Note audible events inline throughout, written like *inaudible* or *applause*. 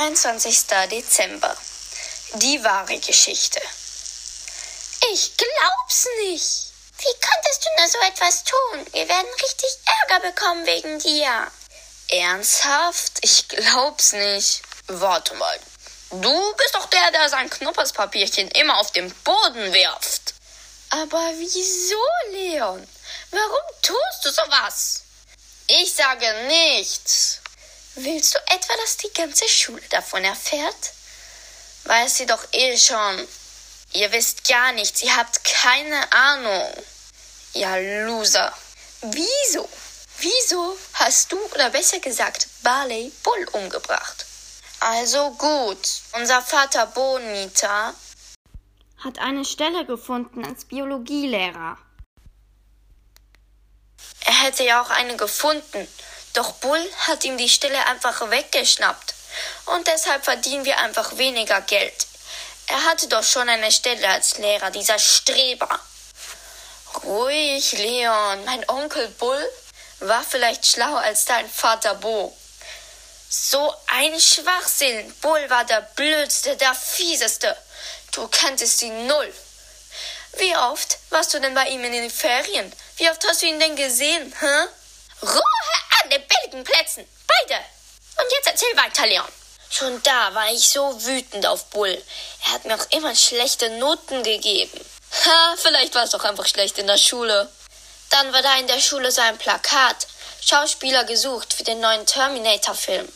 23. Dezember. Die wahre Geschichte. Ich glaub's nicht. Wie konntest du nur so etwas tun? Wir werden richtig Ärger bekommen wegen dir. Ernsthaft? Ich glaub's nicht. Warte mal. Du bist doch der, der sein Knopperspapierchen immer auf den Boden wirft. Aber wieso, Leon? Warum tust du sowas? Ich sage nichts. Willst du etwa, dass die ganze Schule davon erfährt? Weiß sie doch eh schon. Ihr wisst gar nichts, ihr habt keine Ahnung. Ja, Loser. Wieso? Wieso hast du, oder besser gesagt, Barley Bull umgebracht? Also gut, unser Vater Bonita hat eine Stelle gefunden als Biologielehrer. Er hätte ja auch eine gefunden, doch Bull hat ihm die Stelle einfach weggeschnappt. Und deshalb verdienen wir einfach weniger Geld. Er hatte doch schon eine Stelle als Lehrer, dieser Streber. Ruhig, Leon. Mein Onkel Bull war vielleicht schlauer als dein Vater Bo. So ein Schwachsinn. Bull war der blödste, der fieseste. Du kanntest ihn null. Wie oft warst du denn bei ihm in den Ferien? Wie oft hast du ihn denn gesehen, hä? Ruhe an den billigen Plätzen. Beide. Und jetzt erzähl weiter, Leon. Schon da war ich so wütend auf Bull. Er hat mir auch immer schlechte Noten gegeben. Ha, vielleicht war es doch einfach schlecht in der Schule. Dann war da in der Schule so ein Plakat. Schauspieler gesucht für den neuen Terminator-Film.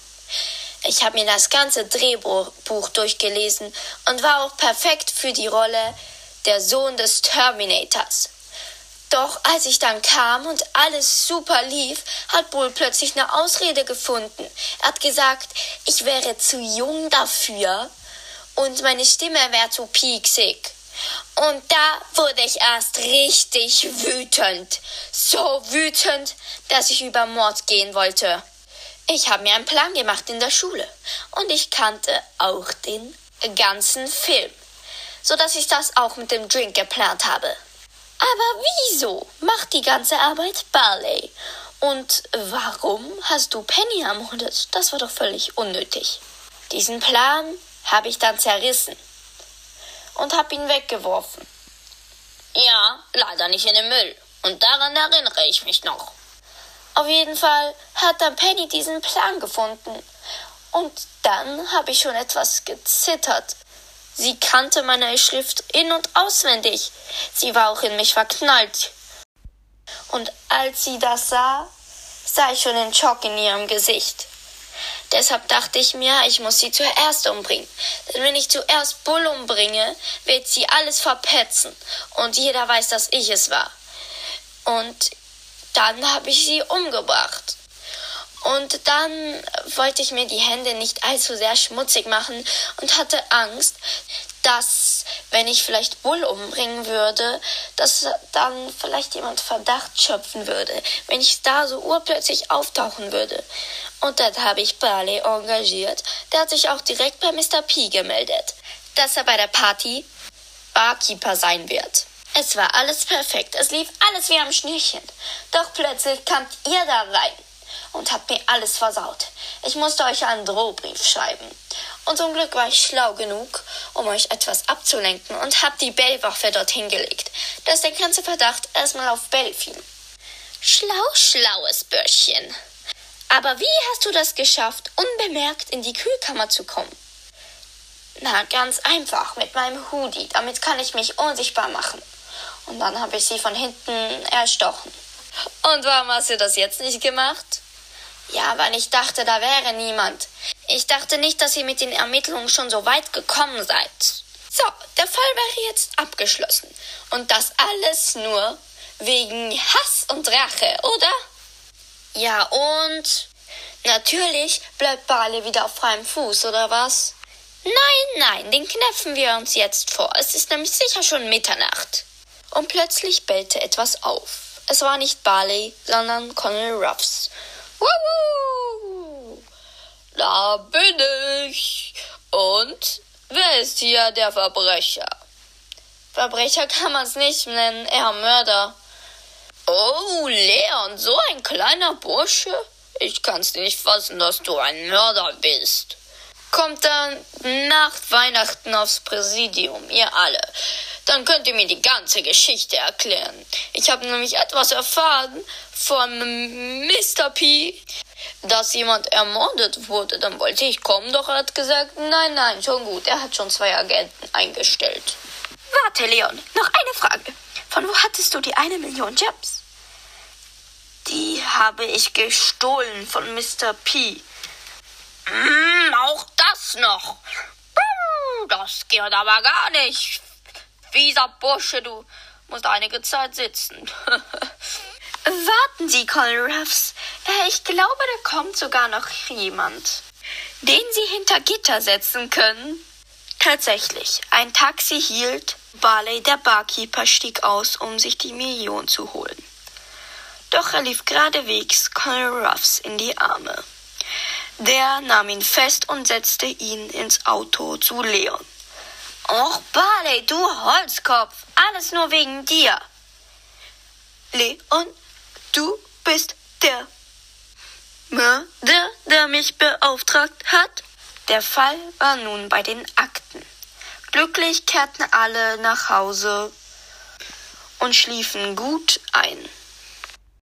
Ich habe mir das ganze Drehbuch durchgelesen und war auch perfekt für die Rolle der Sohn des Terminators. Doch als ich dann kam und alles super lief, hat Bull plötzlich eine Ausrede gefunden. Er hat gesagt, ich wäre zu jung dafür und meine Stimme wäre zu pieksig. Und da wurde ich erst richtig wütend. So wütend, dass ich über Mord gehen wollte. Ich habe mir einen Plan gemacht in der Schule und ich kannte auch den ganzen Film, so dass ich das auch mit dem Drink geplant habe. Aber wieso macht die ganze Arbeit Barley? Und warum hast du Penny ermordet? Das war doch völlig unnötig. Diesen Plan habe ich dann zerrissen und habe ihn weggeworfen. Ja, leider nicht in den Müll. Und daran erinnere ich mich noch. Auf jeden Fall hat dann Penny diesen Plan gefunden. Und dann habe ich schon etwas gezittert. Sie kannte meine Schrift in und auswendig. Sie war auch in mich verknallt. Und als sie das sah, sah ich schon den Schock in ihrem Gesicht. Deshalb dachte ich mir, ich muss sie zuerst umbringen. Denn wenn ich zuerst Bull umbringe, wird sie alles verpetzen. Und jeder weiß, dass ich es war. Und dann habe ich sie umgebracht. Und dann wollte ich mir die Hände nicht allzu sehr schmutzig machen und hatte Angst, dass, wenn ich vielleicht Bull umbringen würde, dass dann vielleicht jemand Verdacht schöpfen würde, wenn ich da so urplötzlich auftauchen würde. Und dann habe ich Barley engagiert. Der hat sich auch direkt bei Mr. P gemeldet, dass er bei der Party Barkeeper sein wird. Es war alles perfekt, es lief alles wie am Schnürchen. Doch plötzlich kamt ihr da rein und habt mir alles versaut. Ich musste euch einen Drohbrief schreiben. Und zum Glück war ich schlau genug, um euch etwas abzulenken und hab die Bellwaffe dorthin gelegt, dass der ganze Verdacht erstmal auf Bell fiel. Schlau, schlaues Bürschchen. Aber wie hast du das geschafft, unbemerkt in die Kühlkammer zu kommen? Na, ganz einfach, mit meinem Hoodie. Damit kann ich mich unsichtbar machen. Und dann habe ich sie von hinten erstochen. Und warum hast du das jetzt nicht gemacht? Ja, weil ich dachte, da wäre niemand. Ich dachte nicht, dass ihr mit den Ermittlungen schon so weit gekommen seid. So, der Fall wäre jetzt abgeschlossen. Und das alles nur wegen Hass und Rache, oder? Ja, und natürlich bleibt Barley wieder auf freiem Fuß, oder was? Nein, nein, den knöpfen wir uns jetzt vor. Es ist nämlich sicher schon Mitternacht. Und plötzlich bellte etwas auf. Es war nicht Barley, sondern Colonel Ruffs. Da bin ich. Und wer ist hier der Verbrecher? Verbrecher kann man es nicht nennen, eher Mörder. Oh, Leon, so ein kleiner Bursche? Ich kann's nicht fassen, dass du ein Mörder bist. Kommt dann nach Weihnachten aufs Präsidium, ihr alle. Dann könnt ihr mir die ganze Geschichte erklären. Ich habe nämlich etwas erfahren von Mr. P, dass jemand ermordet wurde. Dann wollte ich kommen, doch er hat gesagt, nein, nein, schon gut. Er hat schon zwei Agenten eingestellt. Warte, Leon, noch eine Frage. Von wo hattest du die eine Million Gems? Die habe ich gestohlen von Mr. P. Mm, auch noch. Das geht aber gar nicht. Fieser Bursche, du musst einige Zeit sitzen. *laughs* Warten Sie, Colonel Ruffs. Äh, ich glaube, da kommt sogar noch jemand, den Sie hinter Gitter setzen können. Tatsächlich, ein Taxi hielt, Barley, der Barkeeper, stieg aus, um sich die Million zu holen. Doch er lief geradewegs Colonel Ruffs in die Arme. Der nahm ihn fest und setzte ihn ins Auto zu Leon. Och, Barley, du Holzkopf, alles nur wegen dir. Leon, du bist der Mörder, der mich beauftragt hat? Der Fall war nun bei den Akten. Glücklich kehrten alle nach Hause und schliefen gut ein.